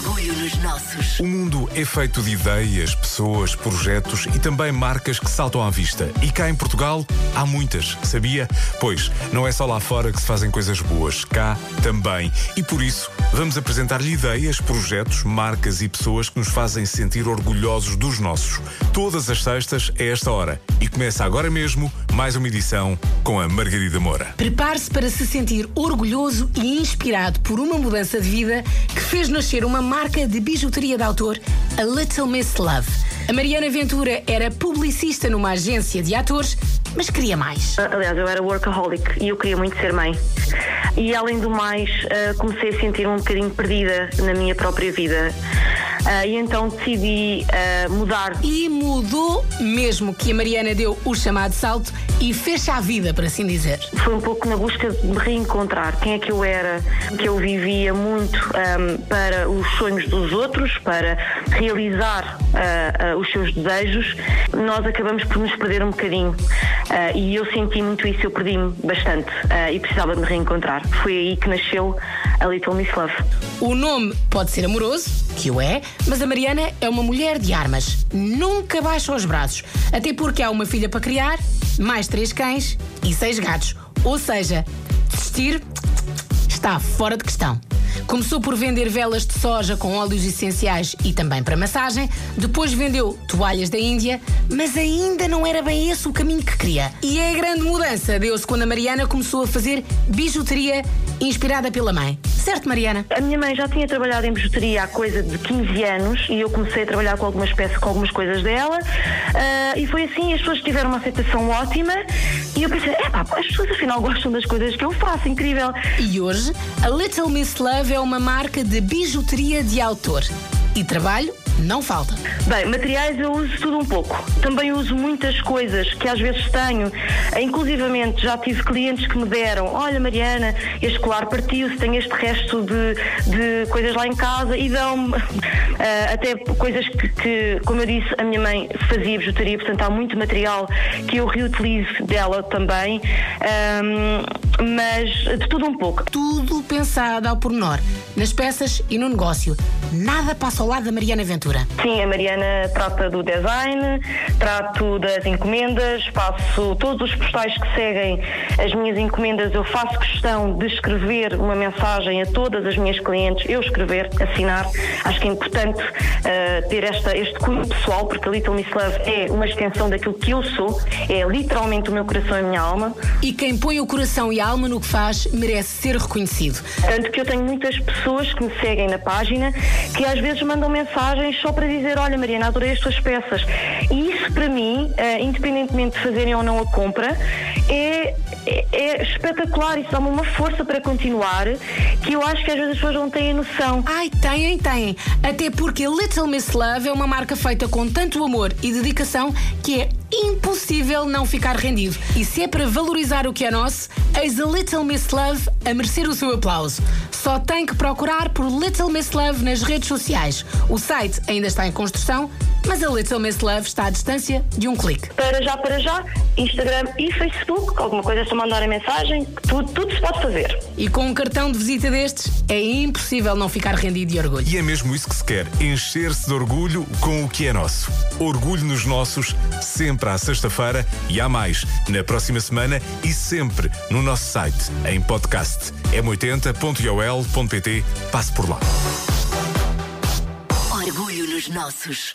Orgulho nos nossos. O mundo é feito de ideias, pessoas, projetos e também marcas que saltam à vista. E cá em Portugal há muitas, sabia? Pois, não é só lá fora que se fazem coisas boas, cá também. E por isso, vamos apresentar-lhe ideias, projetos, marcas e pessoas que nos fazem sentir orgulhosos dos nossos. Todas as sextas a esta hora. E começa agora mesmo mais uma edição com a Margarida Moura. Prepare-se para se sentir orgulhoso e inspirado por uma mudança de vida que fez nascer uma marca de bijuteria de autor, a Little Miss Love. A Mariana Ventura era publicista numa agência de atores, mas queria mais. Aliás, eu era workaholic e eu queria muito ser mãe. E além do mais, uh, comecei a sentir-me um bocadinho perdida na minha própria vida. Uh, e então decidi uh, mudar. E mudou mesmo que a Mariana deu o chamado salto e fecha a vida, por assim dizer. Foi um pouco na busca de me reencontrar quem é que eu era, que eu vivia muito um, para os sonhos dos outros, para realizar uh, os seus desejos. Nós acabamos por nos perder um bocadinho uh, e eu senti muito isso, eu perdi-me bastante e precisava de me reencontrar. Foi aí que nasceu a Little Miss Love. O nome pode ser amoroso, que o é, mas a Mariana é uma mulher de armas. Nunca baixa os braços. Até porque há uma filha para criar, mais três cães e seis gatos. Ou seja, desistir está fora de questão. Começou por vender velas de soja com óleos essenciais e também para massagem. Depois vendeu toalhas da Índia, mas ainda não era bem esse o caminho que queria. E a grande mudança deu-se quando a Mariana começou a fazer bijuteria inspirada pela mãe. Certo, Mariana? A minha mãe já tinha trabalhado em bijuteria há coisa de 15 anos e eu comecei a trabalhar com algumas peças, com algumas coisas dela. Uh, e foi assim, as pessoas tiveram uma aceitação ótima e eu pensei, é pá, as pessoas afinal gostam das coisas que eu faço, incrível. E hoje, a Little Miss Love é uma marca de bijuteria de autor. E trabalho não falta. Bem, materiais eu uso tudo um pouco. Também uso muitas coisas que às vezes tenho. Inclusivamente já tive clientes que me deram: Olha, Mariana, este colar partiu-se, tenho este resto de, de coisas lá em casa e dão-me uh, até coisas que, que, como eu disse, a minha mãe fazia bijuteria, portanto há muito material que eu reutilizo dela também. Um, mas de tudo um pouco. Tudo pensado ao pormenor, nas peças e no negócio. Nada passa ao lado da Mariana Ventura. Sim, a Mariana trata do design, trato das encomendas, faço todos os postais que seguem as minhas encomendas. Eu faço questão de escrever uma mensagem a todas as minhas clientes, eu escrever, assinar. Acho que é importante uh, ter esta, este cunho pessoal, porque a Little Miss Love é uma extensão daquilo que eu sou, é literalmente o meu coração e a minha alma. E quem põe o coração e a alma no que faz merece ser reconhecido. Tanto que eu tenho muitas pessoas que me seguem na página que às vezes mandam mensagens só para dizer: Olha, Mariana, adorei as tuas peças. E isso para mim, uh, independentemente de fazerem ou não a compra, é, é, é espetacular. Isso dá-me uma força para continuar que eu acho que às vezes as pessoas não têm noção. Ai, têm, têm. Até porque Little Miss Love é uma marca feita com tanto amor e dedicação que é impossível não ficar rendido. E se é para valorizar o que é nosso, eis a Little Miss Love a merecer o seu aplauso. Só tem que procurar por Little Miss Love nas redes sociais. O site ainda está em construção, mas a Little Miss Love está à distância de um clique. Para já, para já, Instagram e Facebook, alguma coisa é só mandar a mensagem, tudo, tudo se pode fazer. E com um cartão de visita destes, é impossível não ficar rendido de orgulho. E é mesmo isso que se quer: encher-se de orgulho com o que é nosso. Orgulho nos nossos, sempre à sexta-feira e há mais, na próxima semana e sempre no nosso site, em podcast m80.ol.pt. Passe por lá. Orgulho nos nossos.